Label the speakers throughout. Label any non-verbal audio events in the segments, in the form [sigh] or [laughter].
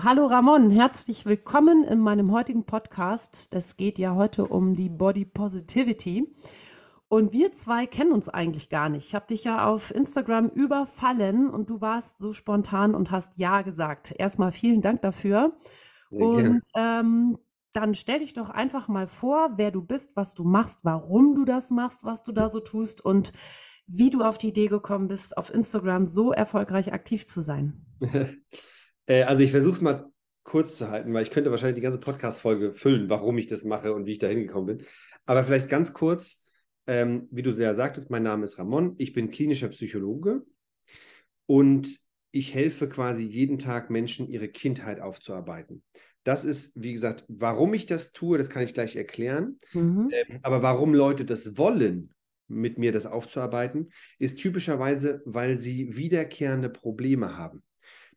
Speaker 1: Hallo Ramon, herzlich willkommen in meinem heutigen Podcast. Es geht ja heute um die Body Positivity. Und wir zwei kennen uns eigentlich gar nicht. Ich habe dich ja auf Instagram überfallen und du warst so spontan und hast Ja gesagt. Erstmal vielen Dank dafür.
Speaker 2: Sehr
Speaker 1: Und ähm, dann stell dich doch einfach mal vor, wer du bist, was du machst, warum du das machst, was du da so tust und wie du auf die Idee gekommen bist, auf Instagram so erfolgreich aktiv zu sein. [laughs]
Speaker 2: Äh, also ich versuche es mal kurz zu halten, weil ich könnte wahrscheinlich die ganze Podcast-Folge füllen, warum ich das mache und wie ich da hingekommen bin. Aber vielleicht ganz kurz, ähm, wie du sehr sagtest, mein Name ist Ramon, ich bin klinischer Psychologe und ich helfe quasi jeden Tag Menschen, ihre Kindheit aufzuarbeiten. Das ist, wie gesagt, warum ich das tue, das kann ich gleich erklären.
Speaker 1: Mhm.
Speaker 2: Ähm, aber warum Leute das wollen, mit mir das aufzuarbeiten, ist typischerweise, weil sie wiederkehrende Probleme haben.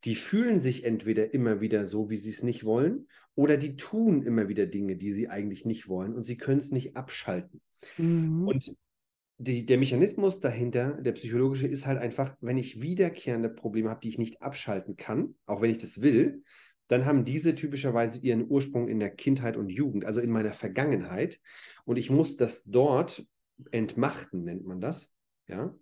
Speaker 2: Die fühlen sich entweder immer wieder so, wie sie es nicht wollen, oder die tun immer wieder Dinge, die sie eigentlich nicht wollen und sie können es nicht abschalten.
Speaker 1: Mhm.
Speaker 2: Und die, der Mechanismus dahinter, der psychologische, ist halt einfach, wenn ich wiederkehrende Probleme habe, die ich nicht abschalten kann, auch wenn ich das will, dann haben diese typischerweise ihren Ursprung in der Kindheit und Jugend, also in meiner Vergangenheit. Und ich muss das dort entmachten, nennt man das. Ja.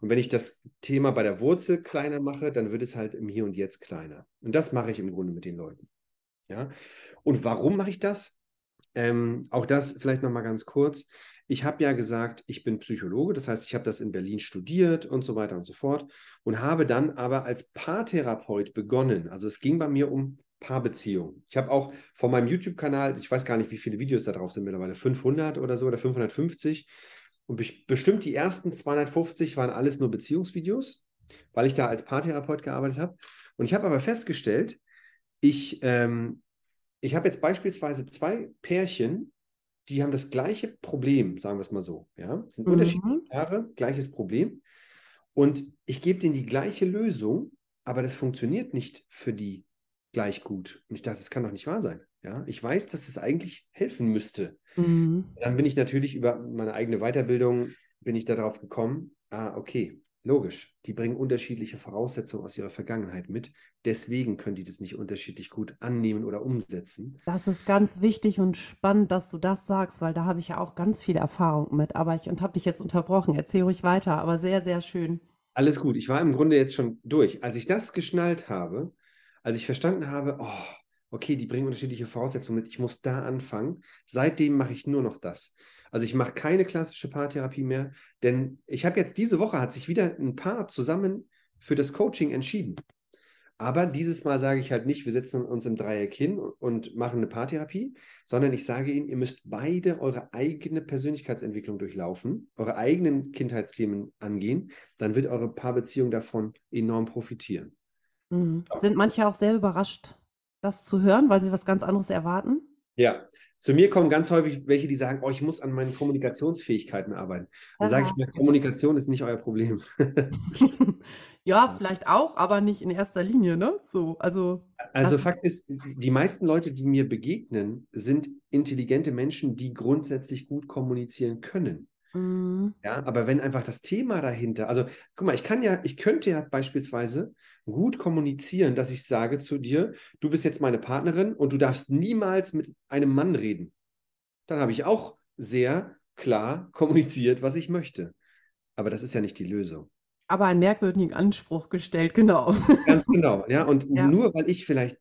Speaker 2: Und wenn ich das Thema bei der Wurzel kleiner mache, dann wird es halt im Hier und Jetzt kleiner. Und das mache ich im Grunde mit den Leuten. Ja. Und warum mache ich das? Ähm, auch das vielleicht nochmal ganz kurz. Ich habe ja gesagt, ich bin Psychologe, das heißt, ich habe das in Berlin studiert und so weiter und so fort und habe dann aber als Paartherapeut begonnen. Also es ging bei mir um Paarbeziehungen. Ich habe auch von meinem YouTube-Kanal, ich weiß gar nicht, wie viele Videos da drauf sind mittlerweile, 500 oder so oder 550. Und be- bestimmt die ersten 250 waren alles nur Beziehungsvideos, weil ich da als Paartherapeut gearbeitet habe. Und ich habe aber festgestellt, ich, ähm, ich habe jetzt beispielsweise zwei Pärchen, die haben das gleiche Problem, sagen wir es mal so. Ja? Es sind unterschiedliche
Speaker 1: Mhm.
Speaker 2: Paare, gleiches Problem. Und ich gebe denen die gleiche Lösung, aber das funktioniert nicht für die gleich gut. Und ich dachte, das kann doch nicht wahr sein. Ja? Ich weiß, dass das eigentlich helfen müsste.
Speaker 1: Mhm.
Speaker 2: Dann bin ich natürlich über meine eigene Weiterbildung, bin ich darauf gekommen, ah, okay, logisch, die bringen unterschiedliche Voraussetzungen aus ihrer Vergangenheit mit. Deswegen können die das nicht unterschiedlich gut annehmen oder umsetzen.
Speaker 1: Das ist ganz wichtig und spannend, dass du das sagst, weil da habe ich ja auch ganz viel Erfahrung mit. Aber ich habe dich jetzt unterbrochen. Erzähl ruhig weiter, aber sehr, sehr schön.
Speaker 2: Alles gut, ich war im Grunde jetzt schon durch. Als ich das geschnallt habe, als ich verstanden habe, oh, okay, die bringen unterschiedliche Voraussetzungen mit, ich muss da anfangen, seitdem mache ich nur noch das. Also ich mache keine klassische Paartherapie mehr, denn ich habe jetzt diese Woche, hat sich wieder ein Paar zusammen für das Coaching entschieden. Aber dieses Mal sage ich halt nicht, wir setzen uns im Dreieck hin und machen eine Paartherapie, sondern ich sage ihnen, ihr müsst beide eure eigene Persönlichkeitsentwicklung durchlaufen, eure eigenen Kindheitsthemen angehen, dann wird eure Paarbeziehung davon enorm profitieren.
Speaker 1: Mhm. Sind manche auch sehr überrascht, das zu hören, weil sie was ganz anderes erwarten?
Speaker 2: Ja, zu mir kommen ganz häufig welche, die sagen, oh, ich muss an meinen Kommunikationsfähigkeiten arbeiten. Dann sage ich mir, Kommunikation ist nicht euer Problem. [laughs]
Speaker 1: Ja, vielleicht auch, aber nicht in erster Linie, ne? So, also
Speaker 2: Also Fakt ist, die meisten Leute, die mir begegnen, sind intelligente Menschen, die grundsätzlich gut kommunizieren können.
Speaker 1: Mhm.
Speaker 2: Ja, aber wenn einfach das Thema dahinter, also guck mal, ich kann ja, ich könnte ja beispielsweise gut kommunizieren, dass ich sage zu dir, du bist jetzt meine Partnerin und du darfst niemals mit einem Mann reden. Dann habe ich auch sehr klar kommuniziert, was ich möchte. Aber das ist ja nicht die Lösung.
Speaker 1: aber einen merkwürdigen Anspruch gestellt, genau.
Speaker 2: Ganz genau, ja. Und [laughs]
Speaker 1: Ja.
Speaker 2: nur weil ich vielleicht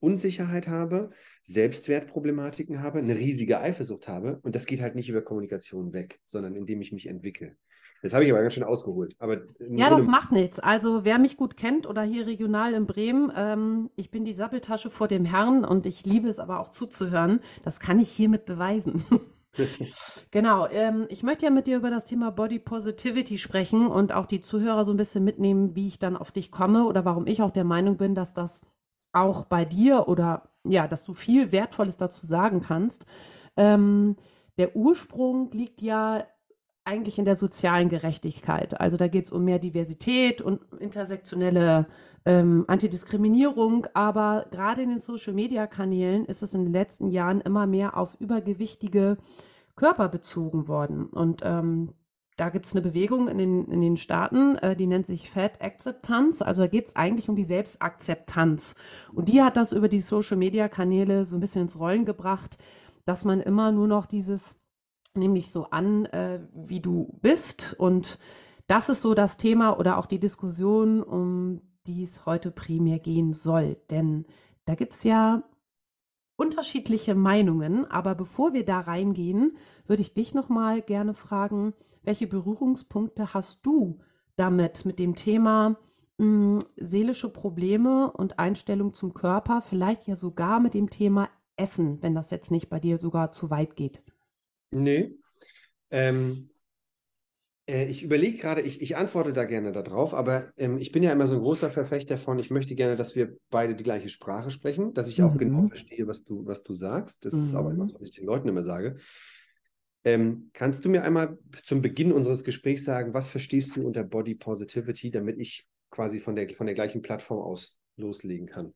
Speaker 2: Unsicherheit habe, Selbstwertproblematiken habe, eine riesige Eifersucht habe, und das geht halt nicht über Kommunikation weg, sondern indem ich mich entwickle. Jetzt habe ich aber ganz schön ausgeholt. Aber
Speaker 1: Ja, das macht nichts. Also wer mich gut kennt oder hier regional in Bremen, ähm, ich bin die Sappeltasche vor dem Herrn und ich liebe es aber auch zuzuhören. Das kann ich hiermit beweisen. [laughs] Genau, ähm, ich möchte ja mit dir über das Thema Body Positivity sprechen und auch die Zuhörer so ein bisschen mitnehmen, wie ich dann auf dich komme oder warum ich auch der Meinung bin, dass das auch bei dir oder ja, dass du viel Wertvolles dazu sagen kannst. Ähm, der Ursprung liegt ja eigentlich in der sozialen Gerechtigkeit. Also da geht es um mehr Diversität und intersektionelle ähm, Antidiskriminierung, aber gerade in den Social-Media-Kanälen ist es in den letzten Jahren immer mehr auf übergewichtige Körper bezogen worden. Und ähm, da gibt es eine Bewegung in den, in den Staaten, äh, die nennt sich Fat Acceptance. Also da geht es eigentlich um die Selbstakzeptanz. Und die hat das über die Social-Media-Kanäle so ein bisschen ins Rollen gebracht, dass man immer nur noch dieses, nämlich so an, äh, wie du bist. Und das ist so das Thema oder auch die Diskussion, um die es heute primär gehen soll. Denn da gibt es ja unterschiedliche Meinungen, aber bevor wir da reingehen, würde ich dich noch mal gerne fragen, welche Berührungspunkte hast du damit mit dem Thema mh, hm, seelische Probleme und Einstellung zum Körper, vielleicht ja sogar mit dem Thema Essen, wenn das jetzt nicht bei dir sogar zu weit geht?
Speaker 2: Nee. Ähm, äh, ich überlege gerade, ich, ich antworte da gerne darauf, aber ähm, ich bin ja immer so ein großer Verfechter von, ich möchte gerne, dass wir beide die gleiche Sprache sprechen, dass ich mhm. auch genau verstehe, was du, was du sagst. Das mhm. ist auch etwas, was ich den Leuten immer sage. Ähm, kannst du mir einmal zum Beginn unseres Gesprächs sagen, was verstehst du unter Body Positivity, damit ich quasi von der, von der gleichen Plattform aus loslegen kann?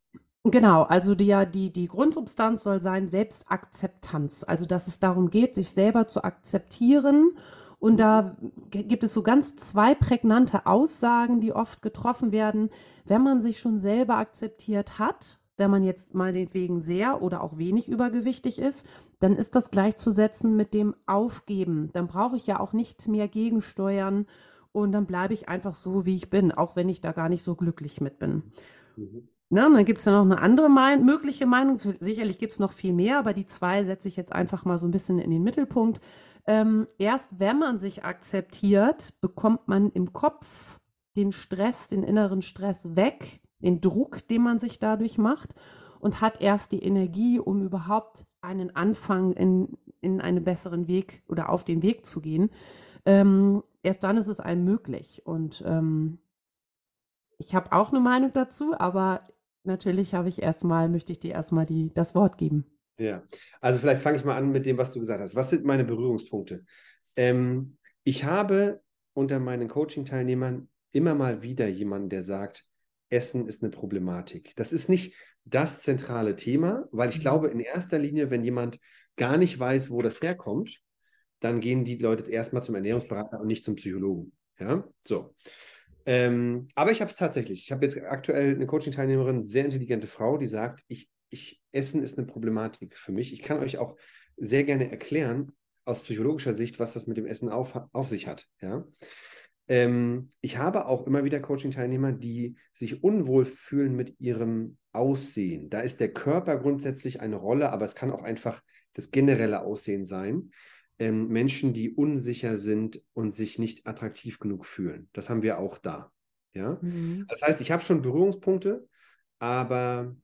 Speaker 1: Genau, also die, die, die Grundsubstanz soll sein Selbstakzeptanz. Also dass es darum geht, sich selber zu akzeptieren und da gibt es so ganz zwei prägnante Aussagen, die oft getroffen werden, wenn man sich schon selber akzeptiert hat, wenn man jetzt mal wegen sehr oder auch wenig übergewichtig ist, dann ist das gleichzusetzen mit dem Aufgeben. Dann brauche ich ja auch nicht mehr gegensteuern und dann bleibe ich einfach so, wie ich bin, auch wenn ich da gar nicht so glücklich mit bin. Mhm. Ne, dann gibt es ja noch eine andere mein mögliche Meinung. Sicherlich gibt es noch viel mehr, aber die zwei setze ich jetzt einfach mal so ein bisschen in den Mittelpunkt. Ähm, erst wenn man sich akzeptiert, bekommt man im Kopf den Stress, den inneren Stress weg, den Druck, den man sich dadurch macht und hat erst die Energie, um überhaupt einen Anfang in, in einen besseren Weg oder auf den Weg zu gehen. Ähm, erst dann ist es einem möglich. Und ähm, ich habe auch eine Meinung dazu, aber natürlich habe ich erstmal, möchte ich dir erstmal die, das Wort geben.
Speaker 2: Ja, also vielleicht fange ich mal an mit dem, was du gesagt hast. Was sind meine Berührungspunkte? Ähm, ich habe unter meinen Coaching-Teilnehmern immer mal wieder jemanden, der sagt, Essen ist eine Problematik. Das ist nicht das zentrale Thema, weil ich mhm. glaube, in erster Linie, wenn jemand gar nicht weiß, wo das herkommt, dann gehen die Leute erstmal zum Ernährungsberater und nicht zum Psychologen. Ja, so. Ähm, aber ich habe es tatsächlich. Ich habe jetzt aktuell eine Coaching-Teilnehmerin, sehr intelligente Frau, die sagt, ich ich, Essen ist eine Problematik für mich. Ich kann euch auch sehr gerne erklären, aus psychologischer Sicht, was das mit dem Essen auf, auf sich hat. Ja? Ähm, ich habe auch immer wieder Coaching-Teilnehmer, die sich unwohl fühlen mit ihrem Aussehen. Da ist der Körper grundsätzlich eine Rolle, aber es kann auch einfach das generelle Aussehen sein. Ähm, Menschen, die unsicher sind und sich nicht attraktiv genug fühlen. Das haben wir auch da. Ja? Mhm. Das heißt, ich habe schon Berührungspunkte, aber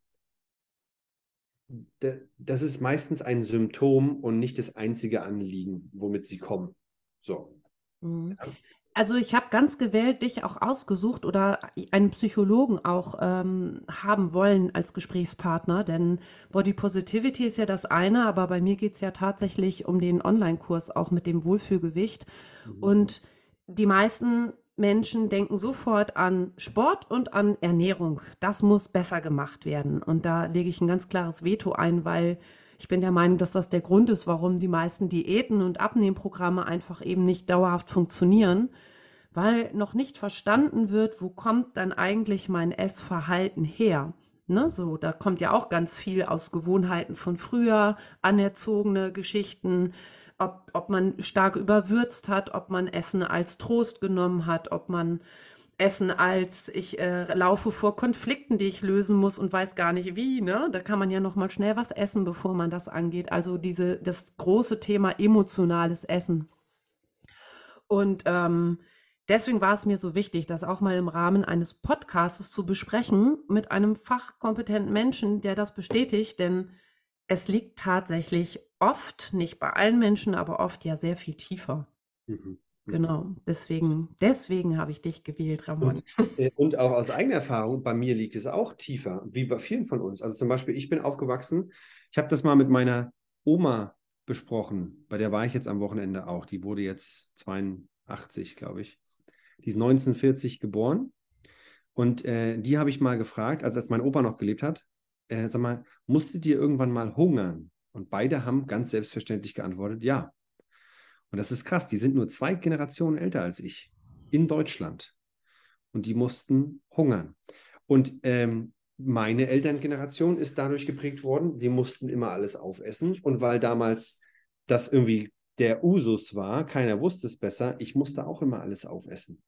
Speaker 2: das ist meistens ein Symptom und nicht das einzige Anliegen, womit sie kommen. So.
Speaker 1: Mhm. Also ich habe ganz gewählt dich auch ausgesucht oder einen Psychologen auch ähm, haben wollen als Gesprächspartner, denn Body Positivity ist ja das eine, aber bei mir geht es ja tatsächlich um den Online-Kurs auch mit dem Wohlfühlgewicht. Mhm. Und die meisten Menschen denken sofort an Sport und an Ernährung. Das muss besser gemacht werden. Und da lege ich ein ganz klares Veto ein, weil ich bin der Meinung, dass das der Grund ist, warum die meisten Diäten und Abnehmprogramme einfach eben nicht dauerhaft funktionieren, weil noch nicht verstanden wird, wo kommt dann eigentlich mein Essverhalten her. Ne, so, da kommt ja auch ganz viel aus Gewohnheiten von früher, anerzogene Geschichten, ob, ob man stark überwürzt hat, ob man Essen als Trost genommen hat, ob man Essen als ich äh, laufe vor Konflikten, die ich lösen muss und weiß gar nicht wie. Ne? Da kann man ja noch mal schnell was essen, bevor man das angeht. Also diese das große Thema emotionales Essen. Und ähm, deswegen war es mir so wichtig, das auch mal im Rahmen eines Podcasts zu besprechen mit einem fachkompetenten Menschen, der das bestätigt, denn es liegt tatsächlich oft, nicht bei allen Menschen, aber oft ja sehr viel tiefer. Mhm. Mhm. Genau, deswegen, deswegen habe ich dich gewählt, Ramon.
Speaker 2: Und, äh, und, auch aus eigener Erfahrung, bei mir liegt es auch tiefer, wie bei vielen von uns. Also zum Beispiel, ich bin aufgewachsen, ich habe das mal mit meiner Oma besprochen, bei der war ich jetzt am Wochenende auch. Die wurde jetzt 82, glaube ich. Die ist 1940 geboren. Und äh, die habe ich mal gefragt, also als mein Opa noch gelebt hat, äh, sag mal, musstet ihr irgendwann mal hungern? Und beide haben ganz selbstverständlich geantwortet, ja. Und das ist krass, die sind nur zwei Generationen älter als ich in Deutschland. Und die mussten hungern. Und ähm, meine Elterngeneration ist dadurch geprägt worden, sie mussten immer alles aufessen. Und weil damals das irgendwie der Usus war, keiner wusste es besser, ich musste auch immer alles aufessen.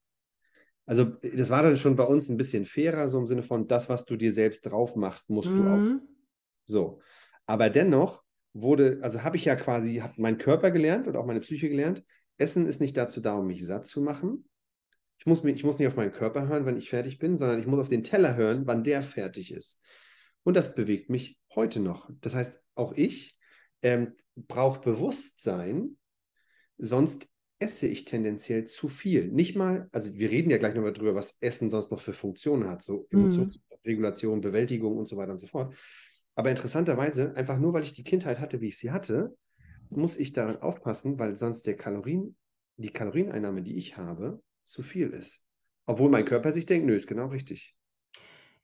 Speaker 2: Also das war dann schon bei uns ein bisschen fairer, so im Sinne von, das, was du dir selbst drauf machst, musst mhm. du auch. Mhm. So. Aber dennoch wurde, also habe ich ja quasi, habe meinen Körper gelernt und auch meine Psyche gelernt. Essen ist nicht dazu da, um mich satt zu machen. Ich muss, mich, ich muss nicht auf meinen Körper hören, wenn ich fertig bin, sondern ich muss auf den Teller hören, wann der fertig ist. Und das bewegt mich heute noch. Das heißt, auch ich ähm, brauche Bewusstsein, sonst esse ich tendenziell zu viel. Nicht mal, also wir reden ja gleich nochmal drüber, was Essen sonst noch für Funktionen hat, so mhm. Emotionsregulation, Bewältigung und so weiter und so fort. Aber interessanterweise, einfach nur weil ich die Kindheit hatte, wie ich sie hatte, muss ich daran aufpassen, weil sonst der Kalorien, die Kalorieneinnahme, die ich habe, zu viel ist. Obwohl mein Körper sich denkt, nö, ist genau richtig.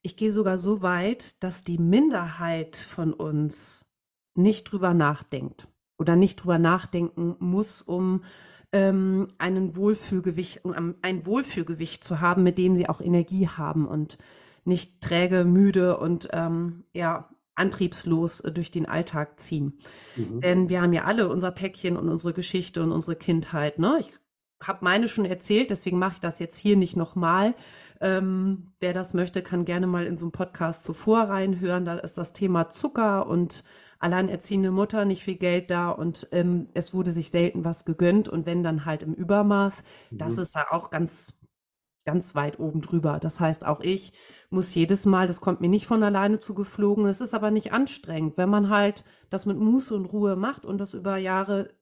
Speaker 1: Ich gehe sogar so weit, dass die Minderheit von uns nicht drüber nachdenkt oder nicht drüber nachdenken muss, um ähm, einen Wohlfühlgewicht, um ein Wohlfühlgewicht zu haben, mit dem sie auch Energie haben und nicht träge, müde und ähm, ja, antriebslos äh, durch den Alltag ziehen. Mhm. Denn wir haben ja alle unser Päckchen und unsere Geschichte und unsere Kindheit. Ne? Ich habe meine schon erzählt, deswegen mache ich das jetzt hier nicht nochmal. Ähm, wer das möchte, kann gerne mal in so einen Podcast zuvor reinhören. Da ist das Thema Zucker und alleinerziehende Mutter, nicht viel Geld da und ähm, es wurde sich selten was gegönnt und wenn dann halt im Übermaß. Mhm. Das ist ja auch ganz ganz weit oben drüber. Das heißt, auch ich muss jedes Mal, das kommt mir nicht von alleine zugeflogen, es ist aber nicht anstrengend. Wenn man halt das mit Muße und Ruhe macht und das über Jahre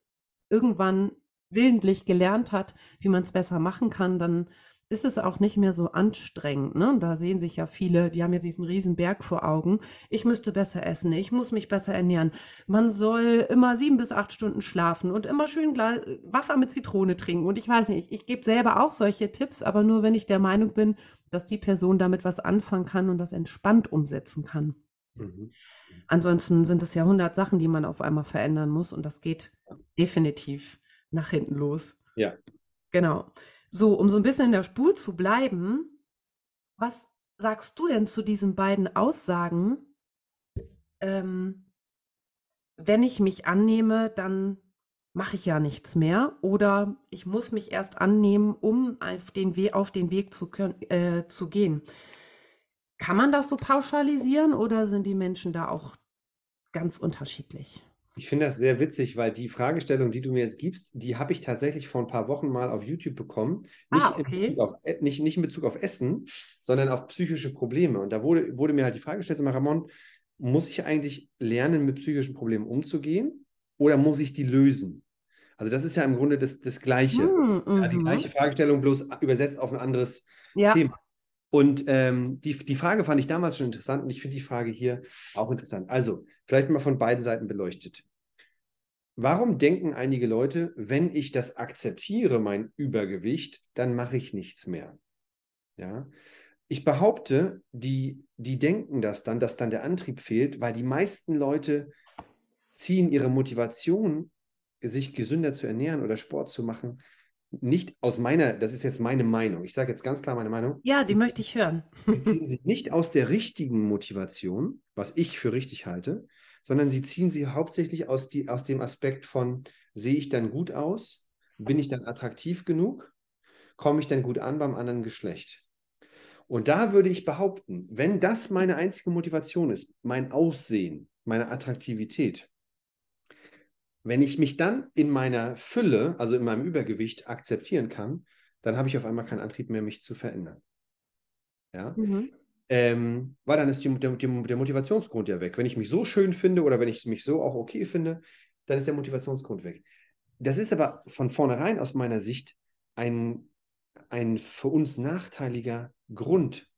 Speaker 1: irgendwann willentlich gelernt hat, wie man es besser machen kann, dann ist es auch nicht mehr so anstrengend. Ne? Da sehen sich ja viele, die haben ja diesen riesen Berg vor Augen. Ich müsste besser essen, ich muss mich besser ernähren. Man soll immer sieben bis acht Stunden schlafen und immer schön Wasser mit Zitrone trinken. Und ich weiß nicht, ich, ich gebe selber auch solche Tipps, aber nur wenn ich der Meinung bin, dass die Person damit was anfangen kann und das entspannt umsetzen kann. Mhm. Ansonsten sind es ja hundert Sachen, die man auf einmal verändern muss und das geht definitiv nach hinten los.
Speaker 2: Ja.
Speaker 1: Genau. So, um so ein bisschen in der Spur zu bleiben, was sagst du denn zu diesen beiden Aussagen? Ähm, wenn ich mich annehme, dann mache ich ja nichts mehr oder ich muss mich erst annehmen, um auf den, We auf den Weg zu, können, äh, zu gehen. Kann man das so pauschalisieren oder sind die Menschen da auch ganz unterschiedlich?
Speaker 2: Ich finde das sehr witzig, weil die Fragestellung, die du mir jetzt gibst, die habe ich tatsächlich vor ein paar Wochen mal auf YouTube bekommen. Nicht, ah, okay. in, Bezug auf, e, nicht, nicht in Bezug auf Essen, sondern auf psychische Probleme. Und da wurde, wurde mir halt die Frage gestellt, Ramon, muss ich eigentlich lernen, mit psychischen Problemen umzugehen oder muss ich die lösen? Also das ist ja im Grunde das, das Gleiche. Mm, ja, die mhm. gleiche Fragestellung, bloß übersetzt auf ein anderes ja. Thema. Und ähm, die, die Frage fand ich damals schon interessant und ich finde die Frage hier auch interessant. Also, vielleicht mal von beiden Seiten beleuchtet. Warum denken einige Leute, wenn ich das akzeptiere, mein Übergewicht, dann mache ich nichts mehr? Ja. Ich behaupte, die, die denken das dann, dass dann der Antrieb fehlt, weil die meisten Leute ziehen ihre Motivation, sich gesünder zu ernähren oder Sport zu machen, nicht aus meiner, das ist jetzt meine Meinung, ich sage jetzt ganz klar meine Meinung.
Speaker 1: Ja, die möchte ich hören.
Speaker 2: Sie ziehen sich nicht aus der richtigen Motivation, was ich für richtig halte, sondern sie ziehen sie hauptsächlich aus, die, aus dem Aspekt von, sehe ich dann gut aus? Bin ich dann attraktiv genug? Komme ich dann gut an beim anderen Geschlecht? Und da würde ich behaupten, wenn das meine einzige Motivation ist, mein Aussehen, meine Attraktivität, wenn ich mich dann in meiner Fülle, also in meinem Übergewicht akzeptieren kann, dann habe ich auf einmal keinen Antrieb mehr, mich zu verändern. Ja? Mhm. Ähm, weil dann ist die, der, der, Motivationsgrund ja weg. Wenn ich mich so schön finde oder wenn ich mich so auch okay finde, dann ist der Motivationsgrund weg. Das ist aber von vornherein aus meiner Sicht ein, ein für uns nachteiliger Grund,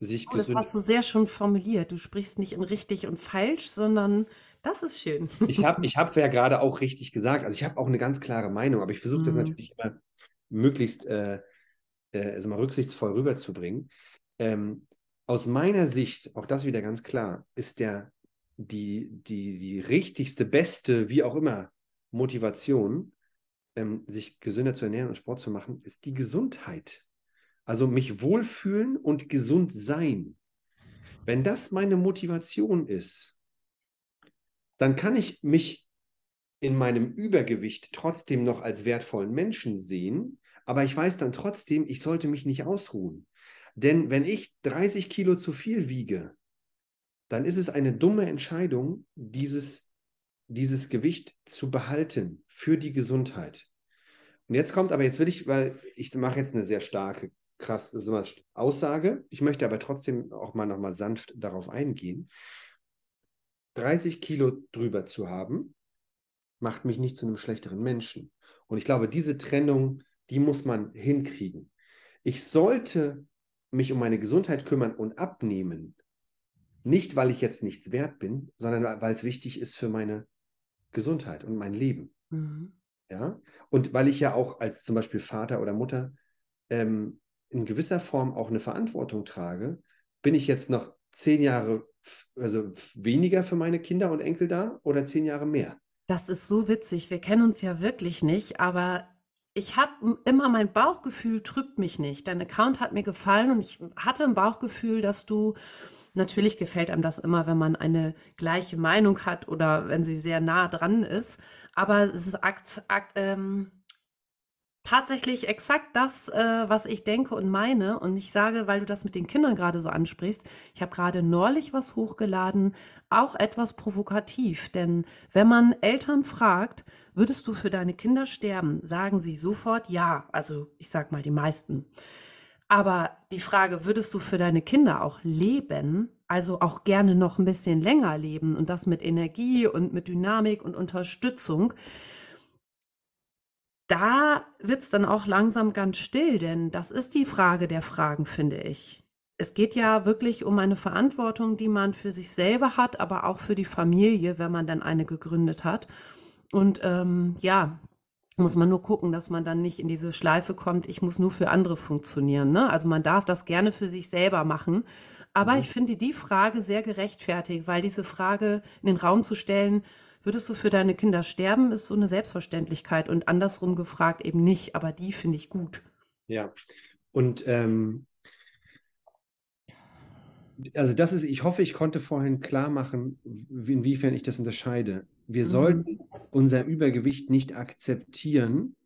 Speaker 2: sich
Speaker 1: oh, Das hast du sehr schön formuliert. Du sprichst nicht in richtig und falsch, sondern das ist schön.
Speaker 2: Ich habe ich hab ja gerade auch richtig gesagt. Also ich habe auch eine ganz klare Meinung, aber ich versuche das mhm. natürlich immer möglichst äh, äh, also mal rücksichtsvoll rüberzubringen. Ähm, aus meiner Sicht, auch das wieder ganz klar, ist der, die, die, die richtigste, beste, wie auch immer, Motivation, ähm, sich gesünder zu ernähren und Sport zu machen, ist die Gesundheit. Also mich wohlfühlen und gesund sein. Wenn das meine Motivation ist, dann kann ich mich in meinem Übergewicht trotzdem noch als wertvollen Menschen sehen, aber ich weiß dann trotzdem, ich sollte mich nicht ausruhen. Denn wenn ich 30 Kilo zu viel wiege, dann ist es eine dumme Entscheidung, dieses, dieses Gewicht zu behalten für die Gesundheit. Und jetzt kommt aber, jetzt will ich, weil ich mache jetzt eine sehr starke, krass Aussage. Ich möchte aber trotzdem auch mal nochmal sanft darauf eingehen. 30 Kilo drüber zu haben, macht mich nicht zu einem schlechteren Menschen. Und ich glaube, diese Trennung, die muss man hinkriegen. Ich sollte mich um meine Gesundheit kümmern und abnehmen, nicht weil ich jetzt nichts wert bin, sondern weil es wichtig ist für meine Gesundheit und mein Leben. Mhm. Ja, und weil ich ja auch als zum Beispiel Vater oder Mutter ähm, in gewisser Form auch eine Verantwortung trage, bin ich jetzt noch zehn Jahre also weniger für meine Kinder und Enkel da oder zehn Jahre mehr?
Speaker 1: Das ist so witzig. Wir kennen uns ja wirklich nicht, aber ich hatte immer mein Bauchgefühl trübt mich nicht. Dein Account hat mir gefallen und ich hatte ein Bauchgefühl, dass du natürlich gefällt einem das immer, wenn man eine gleiche Meinung hat oder wenn sie sehr nah dran ist. Aber es ist akt, akt, ähm, tatsächlich exakt das, äh, was ich denke und meine. Und ich sage, weil du das mit den Kindern gerade so ansprichst, ich habe gerade neulich was hochgeladen, auch etwas provokativ. Denn wenn man Eltern fragt, würdest du für deine Kinder sterben, sagen sie sofort ja. Also ich sag mal die meisten. Aber die Frage, würdest du für deine Kinder auch leben, also auch gerne noch ein bisschen länger leben und das mit Energie und mit Dynamik und Unterstützung, da wird es dann auch langsam ganz still, denn das ist die Frage der Fragen, finde ich. Es geht ja wirklich um eine Verantwortung, die man für sich selber hat, aber auch für die Familie, wenn man dann eine gegründet hat. Und ähm, ja, muss man nur gucken, dass man dann nicht in diese Schleife kommt, ich muss nur für andere funktionieren. Ne? Also man darf das gerne für sich selber machen. Aber mhm. ich finde die Frage sehr gerechtfertigt, weil diese Frage in den Raum zu stellen, Würdest du für deine Kinder sterben, ist so eine Selbstverständlichkeit und andersrum gefragt eben nicht, aber die finde ich gut.
Speaker 2: Ja, und ähm, also das ist, ich hoffe, ich konnte vorhin klar machen, inwiefern ich das unterscheide. Wir mhm. sollten unser Übergewicht nicht akzeptieren,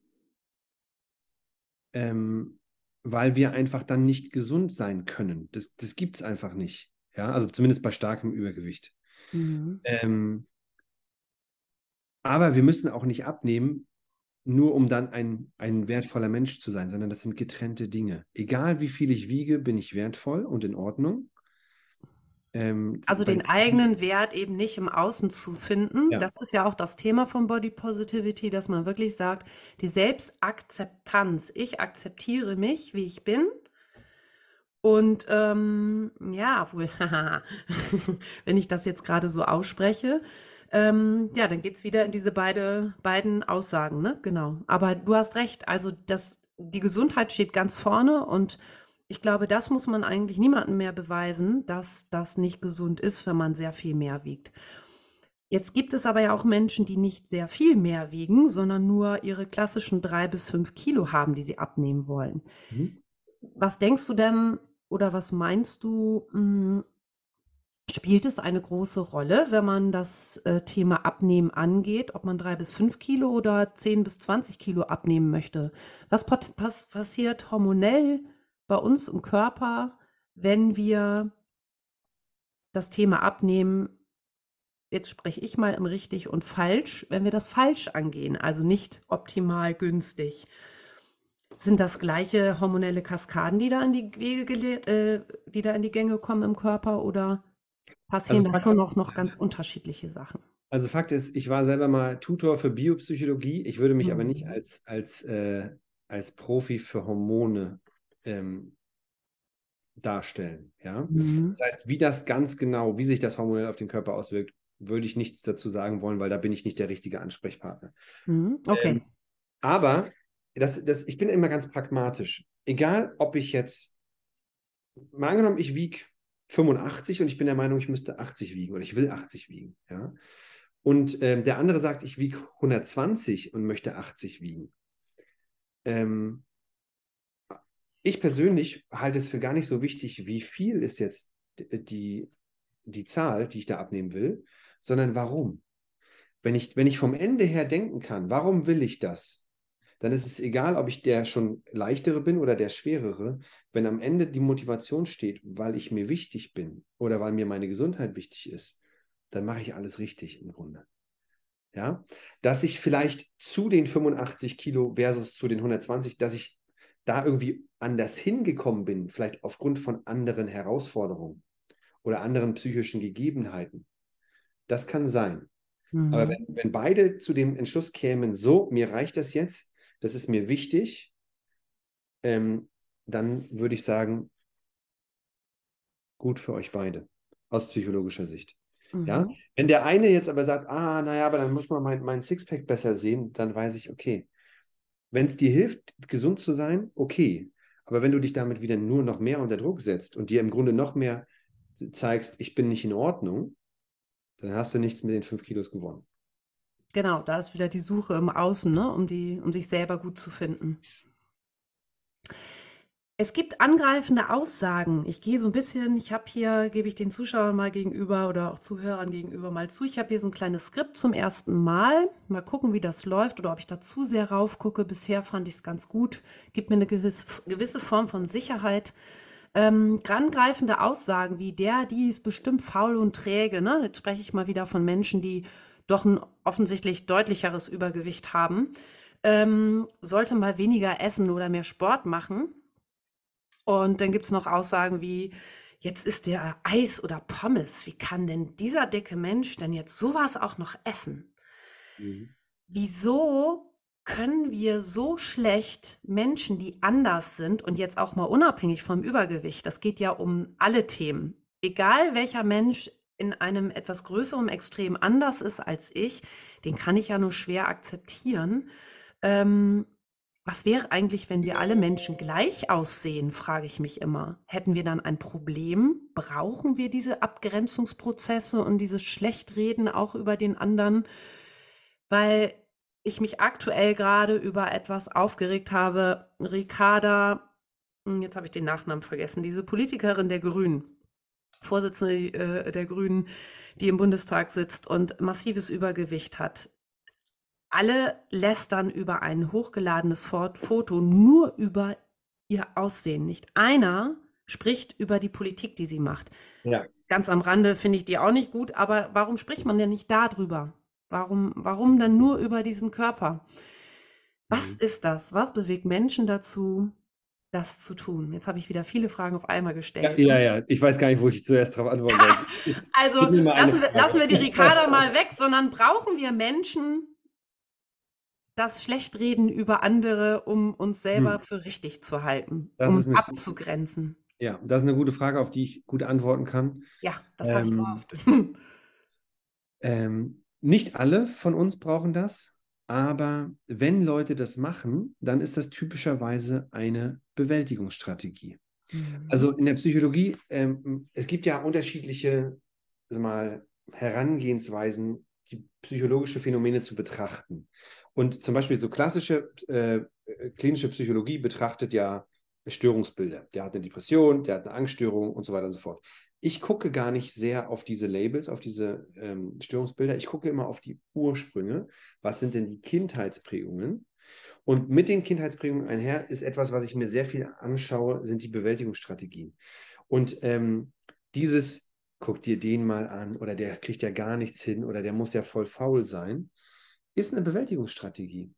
Speaker 2: ähm, weil wir einfach dann nicht gesund sein können. Das, das gibt es einfach nicht. Ja, also zumindest bei starkem Übergewicht. Mhm. Ähm, aber wir müssen auch nicht abnehmen, nur um dann ein, ein wertvoller Mensch zu sein, sondern das sind getrennte Dinge. Egal wie viel ich wiege, bin ich wertvoll und in Ordnung.
Speaker 1: Ähm, also den eigenen Wert eben nicht im Außen zu finden. Ja. Das ist ja auch das Thema von Body Positivity, dass man wirklich sagt, die Selbstakzeptanz. Ich akzeptiere mich, wie ich bin. Und ähm, ja, wohl, [laughs] wenn ich das jetzt gerade so ausspreche, ähm, ja, dann geht es wieder in diese beide, beiden Aussagen, ne? Genau. Aber du hast recht, also das, die Gesundheit steht ganz vorne und ich glaube, das muss man eigentlich niemandem mehr beweisen, dass das nicht gesund ist, wenn man sehr viel mehr wiegt. Jetzt gibt es aber ja auch Menschen, die nicht sehr viel mehr wiegen, sondern nur ihre klassischen drei bis fünf Kilo haben, die sie abnehmen wollen. Mhm. Was denkst du denn oder was meinst du, mh, hm, Spielt es eine große Rolle, wenn man das äh, Thema Abnehmen angeht, ob man drei bis fünf Kilo oder zehn bis zwanzig Kilo abnehmen möchte? Was pass passiert hormonell bei uns im Körper, wenn wir das Thema Abnehmen, jetzt spreche ich mal im richtig und falsch, wenn wir das falsch angehen, also nicht optimal günstig? Sind das gleiche hormonelle Kaskaden, die da in die Wege, äh, die da in die Gänge kommen im Körper oder? passieren also, da schon noch, noch ganz unterschiedliche Sachen.
Speaker 2: Also Fakt ist, ich war selber mal Tutor für Biopsychologie. Ich würde mich mhm. aber nicht als, als, äh, als Profi für Hormone ähm, darstellen. Ja? Mhm. Das heißt, wie das ganz genau, wie sich das hormonell auf den Körper auswirkt, würde ich nichts dazu sagen wollen, weil da bin ich nicht der richtige Ansprechpartner. Mhm. Okay. Ähm, aber das, das, ich bin immer ganz pragmatisch. Egal, ob ich jetzt, mal angenommen, ich wiege 85 und ich bin der Meinung, ich müsste 80 wiegen oder ich will 80 wiegen. Ja? Und ähm, der andere sagt, ich wiege 120 und möchte 80 wiegen. ähm, ich persönlich halte es für gar nicht so wichtig, wie viel ist jetzt die, die Zahl, die ich da abnehmen will, sondern warum. Wenn ich, wenn ich vom Ende her denken kann, warum will ich das? Dann ist es egal, ob ich der schon leichtere bin oder der schwerere. Wenn am Ende die Motivation steht, weil ich mir wichtig bin oder weil mir meine Gesundheit wichtig ist, dann mache ich alles richtig im Grunde. Ja, dass ich vielleicht zu den 85 Kilo versus zu den 120, dass ich da irgendwie anders hingekommen bin, vielleicht aufgrund von anderen Herausforderungen oder anderen psychischen Gegebenheiten. Das kann sein. Mhm. Aber wenn, wenn beide zu dem Entschluss kämen, so, mir reicht das jetzt, das ist mir wichtig, ähm, dann würde ich sagen, gut für euch beide aus psychologischer Sicht. Mhm. Ja? Wenn der eine jetzt aber sagt, ah, naja, aber dann muss man mein, mein Sixpack besser sehen, dann weiß ich, okay, wenn es dir hilft, gesund zu sein, okay. Aber wenn du dich damit wieder nur noch mehr unter Druck setzt und dir im Grunde noch mehr zeigst, ich bin nicht in Ordnung, dann hast du nichts mit den fünf Kilos gewonnen.
Speaker 1: Genau, da ist wieder die Suche im Außen, ne? um, die, um sich selber gut zu finden. Es gibt angreifende Aussagen. Ich gehe so ein bisschen, ich habe hier, gebe ich den Zuschauern mal gegenüber oder auch Zuhörern gegenüber mal zu. Ich habe hier so ein kleines Skript zum ersten Mal. Mal gucken, wie das läuft oder ob ich da zu sehr raufgucke. Bisher fand ich es ganz gut. Gibt mir eine gewisse, gewisse Form von Sicherheit. Ähm, angreifende Aussagen wie der, die ist bestimmt faul und träge. Ne? Jetzt spreche ich mal wieder von Menschen, die doch ein offensichtlich deutlicheres Übergewicht haben. Ähm, sollte mal weniger essen oder mehr Sport machen und dann gibt es noch Aussagen wie, jetzt ist der Eis oder Pommes. Wie kann denn dieser dicke Mensch denn jetzt sowas auch noch essen? Mhm. Wieso können wir so schlecht Menschen, die anders sind und jetzt auch mal unabhängig vom Übergewicht, das geht ja um alle Themen, egal welcher Mensch in einem etwas größeren Extrem anders ist als ich, den kann ich ja nur schwer akzeptieren. Ähm, was wäre eigentlich, wenn wir alle Menschen gleich aussehen, frage ich mich immer. Hätten wir dann ein Problem? Brauchen wir diese Abgrenzungsprozesse und dieses Schlechtreden auch über den anderen? Weil ich mich aktuell gerade über etwas aufgeregt habe. Ricarda, hm, jetzt habe ich den Nachnamen vergessen, diese Politikerin der Grünen, Vorsitzende äh, der Grünen, die im Bundestag sitzt und massives Übergewicht hat alle lästern über ein hochgeladenes Foto nur über ihr Aussehen. Nicht einer spricht über die Politik, die sie macht. Ja. Ganz am Rande finde ich die auch nicht gut, aber warum spricht man denn nicht darüber? Warum, warum dann nur über diesen Körper? Was mhm. ist das? Was bewegt Menschen dazu, das zu tun? Jetzt habe ich wieder viele Fragen auf einmal gestellt.
Speaker 2: Ja, ja, ja. ich weiß gar nicht, wo ich zuerst darauf antworten soll. [laughs]
Speaker 1: also lassen, lassen wir die Ricarda [laughs] mal weg, sondern brauchen wir Menschen, das Schlechtreden über andere, um uns selber hm. für richtig zu halten, das um abzugrenzen?
Speaker 2: Ja, das ist eine gute Frage, auf die ich gut antworten kann.
Speaker 1: Ja, das ähm, habe ich gehofft. [laughs]
Speaker 2: ähm, nicht alle von uns brauchen das, aber wenn Leute das machen, dann ist das typischerweise eine Bewältigungsstrategie. Mhm. Also in der Psychologie, ähm, es gibt ja unterschiedliche mal, Herangehensweisen, die psychologische Phänomene zu betrachten. Und zum Beispiel so klassische äh, klinische Psychologie betrachtet ja Störungsbilder. Der hat eine Depression, der hat eine Angststörung und so weiter und so fort. Ich gucke gar nicht sehr auf diese Labels, auf diese ähm, Störungsbilder. Ich gucke immer auf die Ursprünge. Was sind denn die Kindheitsprägungen? Und mit den Kindheitsprägungen einher ist etwas, was ich mir sehr viel anschaue, sind die Bewältigungsstrategien. Und ähm, dieses, guck dir den mal an oder der kriegt ja gar nichts hin oder der muss ja voll faul sein ist eine Bewältigungsstrategie.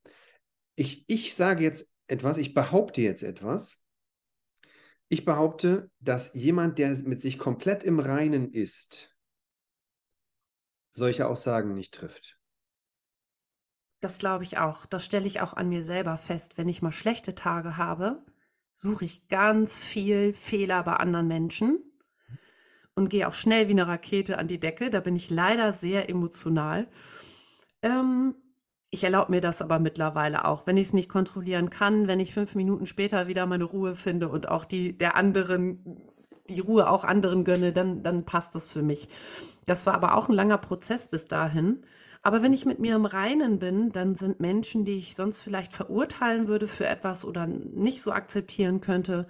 Speaker 2: Ich, ich sage jetzt etwas, ich behaupte jetzt etwas. Ich behaupte, dass jemand, der mit sich komplett im Reinen ist, solche Aussagen nicht trifft.
Speaker 1: Das glaube ich auch. Das stelle ich auch an mir selber fest. Wenn ich mal schlechte Tage habe, suche ich ganz viel Fehler bei anderen Menschen und gehe auch schnell wie eine Rakete an die Decke. Da bin ich leider sehr emotional. Ähm, ich erlaube mir das aber mittlerweile auch, wenn ich es nicht kontrollieren kann, wenn ich fünf Minuten später wieder meine Ruhe finde und auch die der anderen die Ruhe auch anderen gönne, dann, dann passt das für mich. Das war aber auch ein langer Prozess bis dahin. Aber wenn ich mit mir im Reinen bin, dann sind Menschen, die ich sonst vielleicht verurteilen würde für etwas oder nicht so akzeptieren könnte,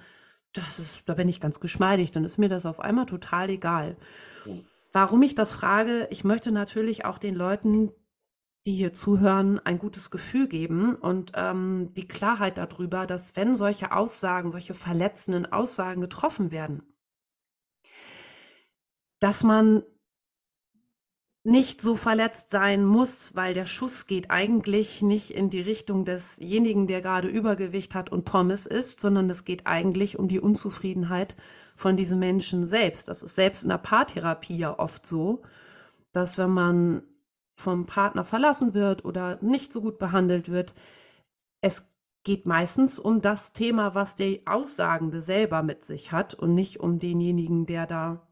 Speaker 1: das ist, da bin ich ganz geschmeidig, dann ist mir das auf einmal total egal. Warum ich das frage, ich möchte natürlich auch den Leuten, die hier zuhören, ein gutes Gefühl geben und ähm, die Klarheit darüber, dass wenn solche Aussagen, solche verletzenden Aussagen getroffen werden, dass man nicht so verletzt sein muss, weil der Schuss geht eigentlich nicht in die Richtung desjenigen, der gerade Übergewicht hat und Pommes isst, sondern es geht eigentlich um die Unzufriedenheit von diesem Menschen selbst. Das ist selbst in der Paartherapie ja oft so, dass wenn man vom Partner verlassen wird oder nicht so gut behandelt wird, es geht meistens um das Thema, was der Aussagende selber mit sich hat und nicht um denjenigen, der da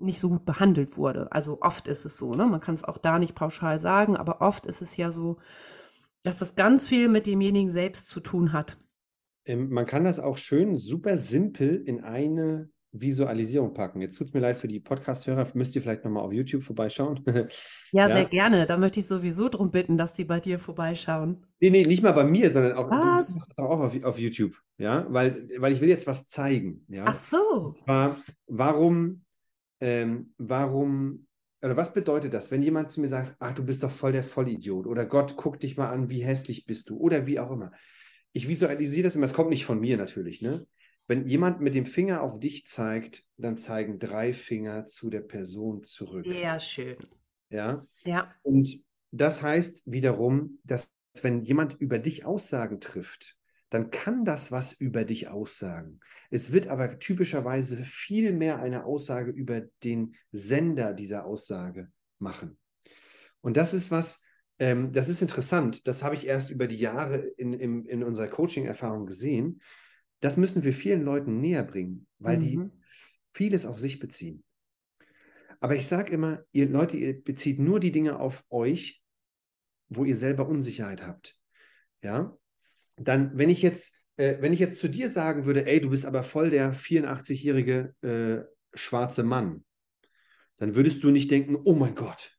Speaker 1: nicht so gut behandelt wurde. Also oft ist es so, ne? Man kann es auch da nicht pauschal sagen, aber oft ist es ja so, dass das ganz viel mit demjenigen selbst zu tun hat.
Speaker 2: Ähm, man kann das auch schön, super simpel in eine Visualisierung packen. Jetzt tut es mir leid für die Podcast-Hörer, müsst ihr vielleicht nochmal auf YouTube vorbeischauen. [laughs]
Speaker 1: ja, ja, sehr gerne. Da möchte ich sowieso darum bitten, dass die bei dir vorbeischauen.
Speaker 2: Nee, nee, nicht mal bei mir, sondern auch, was? auch auf, auf, YouTube. Ja, weil, weil ich will jetzt was zeigen. Ja?
Speaker 1: Ach so. Und
Speaker 2: zwar, warum ähm, warum, oder was bedeutet das, wenn jemand zu mir sagt, ach, du bist doch voll der Vollidiot oder Gott, guck dich mal an, wie hässlich bist du oder wie auch immer. Ich visualisiere das immer, es kommt nicht von mir natürlich, ne? Wenn jemand mit dem Finger auf dich zeigt, dann zeigen drei Finger zu der Person zurück.
Speaker 1: Sehr schön.
Speaker 2: Ja.
Speaker 1: Ja.
Speaker 2: Und das heißt wiederum, dass wenn jemand über dich Aussagen trifft, dann kann das was über dich aussagen. Es wird aber typischerweise viel mehr eine Aussage über den Sender dieser Aussage machen. Und das ist was, ähm, das ist interessant. Das habe ich erst über die Jahre in, in, in unserer Coaching-Erfahrung gesehen. Das müssen wir vielen Leuten näher bringen, weil mhm. die vieles auf sich beziehen. Aber ich sage immer, ihr Leute, ihr bezieht nur die Dinge auf euch, wo ihr selber Unsicherheit habt. Ja, dann, wenn ich jetzt, äh, wenn ich jetzt zu dir sagen würde, ey, du bist aber voll der 84-jährige äh, schwarze Mann, dann würdest du nicht denken, oh mein Gott,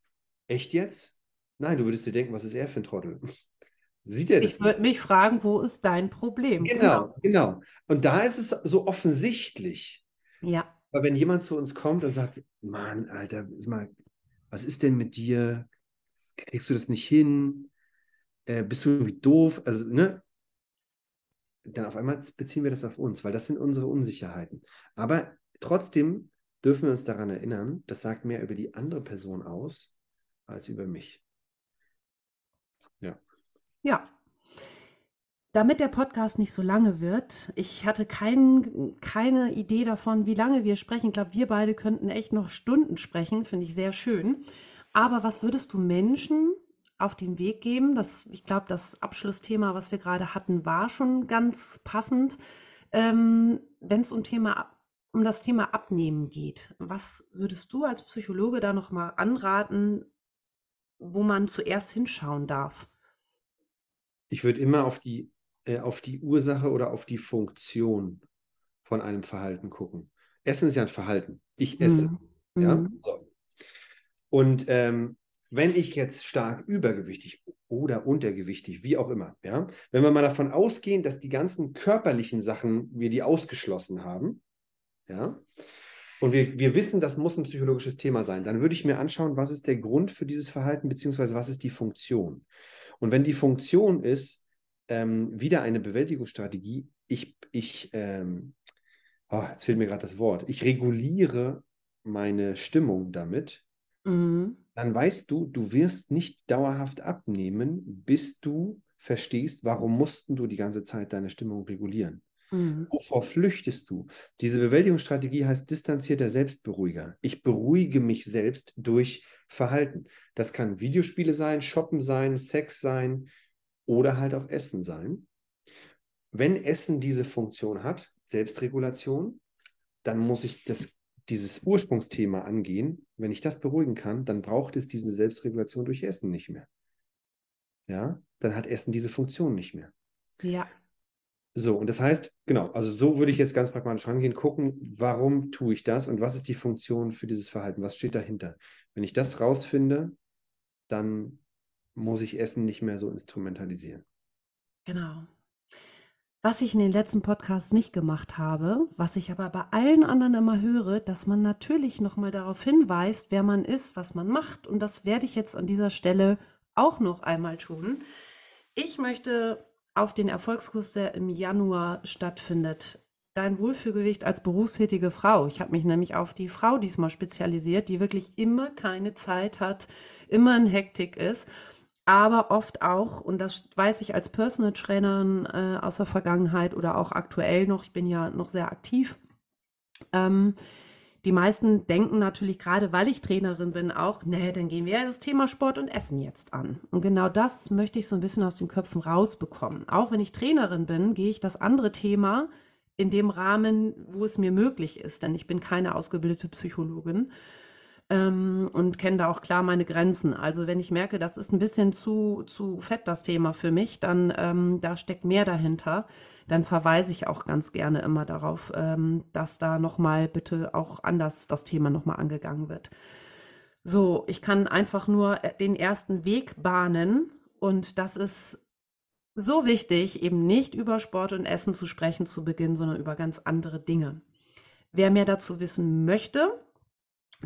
Speaker 2: echt jetzt? Nein, du würdest dir denken, was ist er für ein Trottel? [laughs] Sieht er das?
Speaker 1: Ich würde mich fragen, wo ist dein Problem?
Speaker 2: Genau, genau, genau. Und da ist es so offensichtlich.
Speaker 1: Ja.
Speaker 2: Aber wenn jemand zu uns kommt und sagt, Mann, Alter, mal, was ist denn mit dir? Kriegst du das nicht hin? Äh, bist du irgendwie doof? Also, ne? Dann auf einmal beziehen wir das auf uns, weil das sind unsere Unsicherheiten. Aber trotzdem dürfen wir uns daran erinnern, das sagt mehr über die andere Person aus als über mich. Ja.
Speaker 1: Ja. Damit der Podcast nicht so lange wird, ich hatte kein, keine Idee davon, wie lange wir sprechen. Ich glaube, wir beide könnten echt noch Stunden sprechen, finde ich sehr schön. Aber was würdest du Menschen auf den Weg geben. Das, ich glaube, das Abschlussthema, was wir gerade hatten, war schon ganz passend. Ähm, Wenn es um, um das Thema Abnehmen geht, was würdest du als Psychologe da nochmal anraten, wo man zuerst hinschauen darf?
Speaker 2: Ich würde immer auf die, äh, auf die Ursache oder auf die Funktion von einem Verhalten gucken. Essen ist ja ein Verhalten. Ich esse. Mhm. Ja? Mhm. So. Und ähm, wenn ich jetzt stark übergewichtig oder untergewichtig, wie auch immer, ja, wenn wir mal davon ausgehen, dass die ganzen körperlichen Sachen wir die ausgeschlossen haben, ja, und wir, wir wissen, das muss ein psychologisches Thema sein, dann würde ich mir anschauen, was ist der Grund für dieses Verhalten, beziehungsweise was ist die Funktion. Und wenn die Funktion ist, ähm, wieder eine Bewältigungsstrategie, ich, ich ähm, oh, jetzt fehlt mir gerade das Wort, ich reguliere meine Stimmung damit, mhm dann weißt du, du wirst nicht dauerhaft abnehmen, bis du verstehst, warum mussten du die ganze Zeit deine Stimmung regulieren. Mhm. Wovor flüchtest du? Diese Bewältigungsstrategie heißt distanzierter Selbstberuhiger. Ich beruhige mich selbst durch Verhalten. Das kann Videospiele sein, Shoppen sein, Sex sein oder halt auch Essen sein. Wenn Essen diese Funktion hat, Selbstregulation, dann muss ich das dieses Ursprungsthema angehen, wenn ich das beruhigen kann, dann braucht es diese Selbstregulation durch Essen nicht mehr. Ja, dann hat Essen diese Funktion nicht mehr.
Speaker 1: Ja.
Speaker 2: So, und das heißt, genau, also so würde ich jetzt ganz pragmatisch rangehen, gucken, warum tue ich das und was ist die Funktion für dieses Verhalten, was steht dahinter. Wenn ich das rausfinde, dann muss ich Essen nicht mehr so instrumentalisieren.
Speaker 1: Genau. Was ich in den letzten Podcasts nicht gemacht habe, was ich aber bei allen anderen immer höre, dass man natürlich nochmal darauf hinweist, wer man ist, was man macht. Und das werde ich jetzt an dieser Stelle auch noch einmal tun. Ich möchte auf den Erfolgskurs, der im Januar stattfindet, dein Wohlfühlgewicht als berufstätige Frau. Ich habe mich nämlich auf die Frau diesmal spezialisiert, die wirklich immer keine Zeit hat, immer in Hektik ist aber oft auch, und das weiß ich als Personal Trainerin äh, aus der Vergangenheit oder auch aktuell noch, ich bin ja noch sehr aktiv, ähm, die meisten denken natürlich gerade, weil ich Trainerin bin, auch, nee, dann gehen wir ja das Thema Sport und Essen jetzt an. Und genau das möchte ich so ein bisschen aus den Köpfen rausbekommen. Auch wenn ich Trainerin bin, gehe ich das andere Thema in dem Rahmen, wo es mir möglich ist, denn ich bin keine ausgebildete Psychologin ähm, und kenne da auch klar meine Grenzen. Also wenn ich merke, das ist ein bisschen zu, zu fett, das Thema für mich, dann ähm, da steckt mehr dahinter, dann verweise ich auch ganz gerne immer darauf, ähm, dass da nochmal bitte auch anders das Thema nochmal angegangen wird. So, ich kann einfach nur äh, den ersten Weg bahnen und das ist so wichtig, eben nicht über Sport und Essen zu sprechen zu Beginn, sondern über ganz andere Dinge. Wer mehr dazu wissen möchte,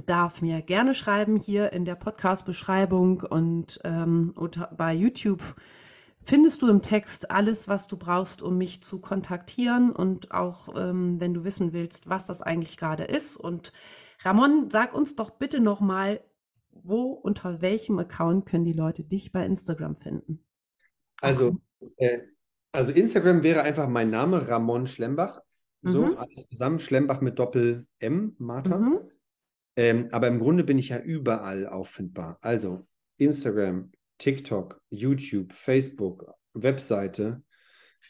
Speaker 1: darf mir gerne schreiben hier in der Podcast-Beschreibung und ähm, oder bei YouTube findest du im Text alles, was du brauchst, um mich zu kontaktieren und auch ähm, wenn du wissen willst, was das eigentlich gerade ist. Und Ramon, sag uns doch bitte nochmal, wo unter welchem Account können die Leute dich bei Instagram finden?
Speaker 2: Also, äh, also Instagram wäre einfach mein Name, Ramon Schlembach. So, mhm. alles zusammen, Schlembach mit Doppel M, Martha. Mhm. Ähm, aber im Grunde bin ich ja überall auffindbar. Also Instagram, TikTok, YouTube, Facebook, Webseite.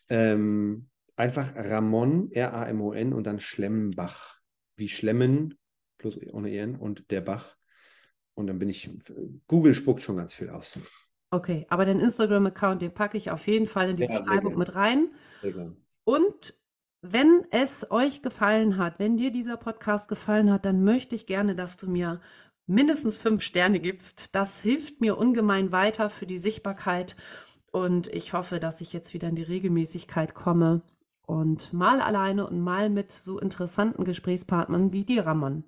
Speaker 2: Ähm, einfach Ramon, R-A-M-O-N und dann Schlembach. Wie Schlemmen, plus ohne EN und der Bach. Und dann bin ich, Google spuckt schon ganz viel aus.
Speaker 1: Okay, aber den Instagram-Account, den packe ich auf jeden Fall in die ja, Beschreibung mit rein. Und wenn es euch gefallen hat, wenn dir dieser Podcast gefallen hat, dann möchte ich gerne, dass du mir mindestens fünf Sterne gibst. Das hilft mir ungemein weiter für die Sichtbarkeit und ich hoffe, dass ich jetzt wieder in die Regelmäßigkeit komme und mal alleine und mal mit so interessanten Gesprächspartnern wie dir, Ramon.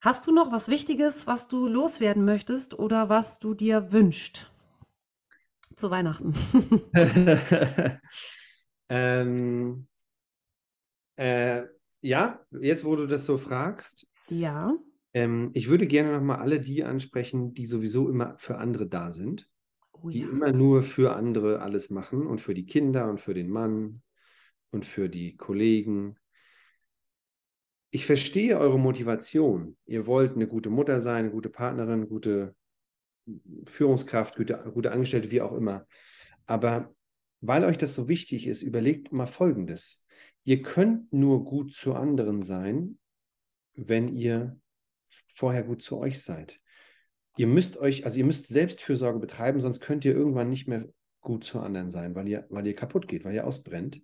Speaker 1: Hast du noch was Wichtiges, was du loswerden möchtest oder was du dir wünscht zu Weihnachten? [laughs] [laughs]
Speaker 2: ähm, äh, ja, jetzt wo du das so fragst.
Speaker 1: Ja.
Speaker 2: Ähm, ich würde gerne nochmal alle die ansprechen, die sowieso immer für andere da sind. Oh, die ja. immer nur für andere alles machen und für die Kinder und für den Mann und für die Kollegen. Ich verstehe eure Motivation. Ihr wollt eine gute Mutter sein, eine gute Partnerin, gute Führungskraft, gute, gute Angestellte, wie auch immer. Aber weil euch das so wichtig ist, überlegt mal Folgendes. Ihr könnt nur gut zu anderen sein, wenn ihr vorher gut zu euch seid. Ihr müsst euch, also ihr müsst Selbstfürsorge betreiben, sonst könnt ihr irgendwann nicht mehr gut zu anderen sein, weil ihr, weil ihr kaputt geht, weil ihr ausbrennt.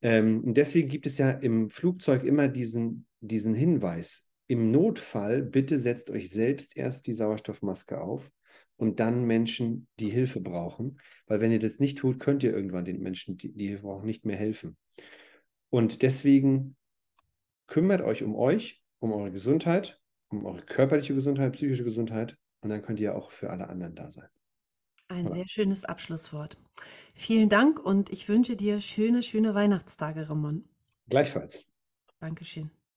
Speaker 2: Ähm, deswegen gibt es ja im Flugzeug immer diesen, diesen Hinweis, im Notfall bitte setzt euch selbst erst die Sauerstoffmaske auf und dann Menschen, die Hilfe brauchen, weil wenn ihr das nicht tut, könnt ihr irgendwann den Menschen, die, die Hilfe brauchen, nicht mehr helfen. Und deswegen kümmert euch um euch, um eure Gesundheit, um eure körperliche Gesundheit, psychische Gesundheit und dann könnt ihr auch für alle anderen da sein.
Speaker 1: Ein Oder? sehr schönes Abschlusswort. Vielen Dank und ich wünsche dir schöne, schöne Weihnachtstage, Ramon.
Speaker 2: Gleichfalls.
Speaker 1: Dankeschön.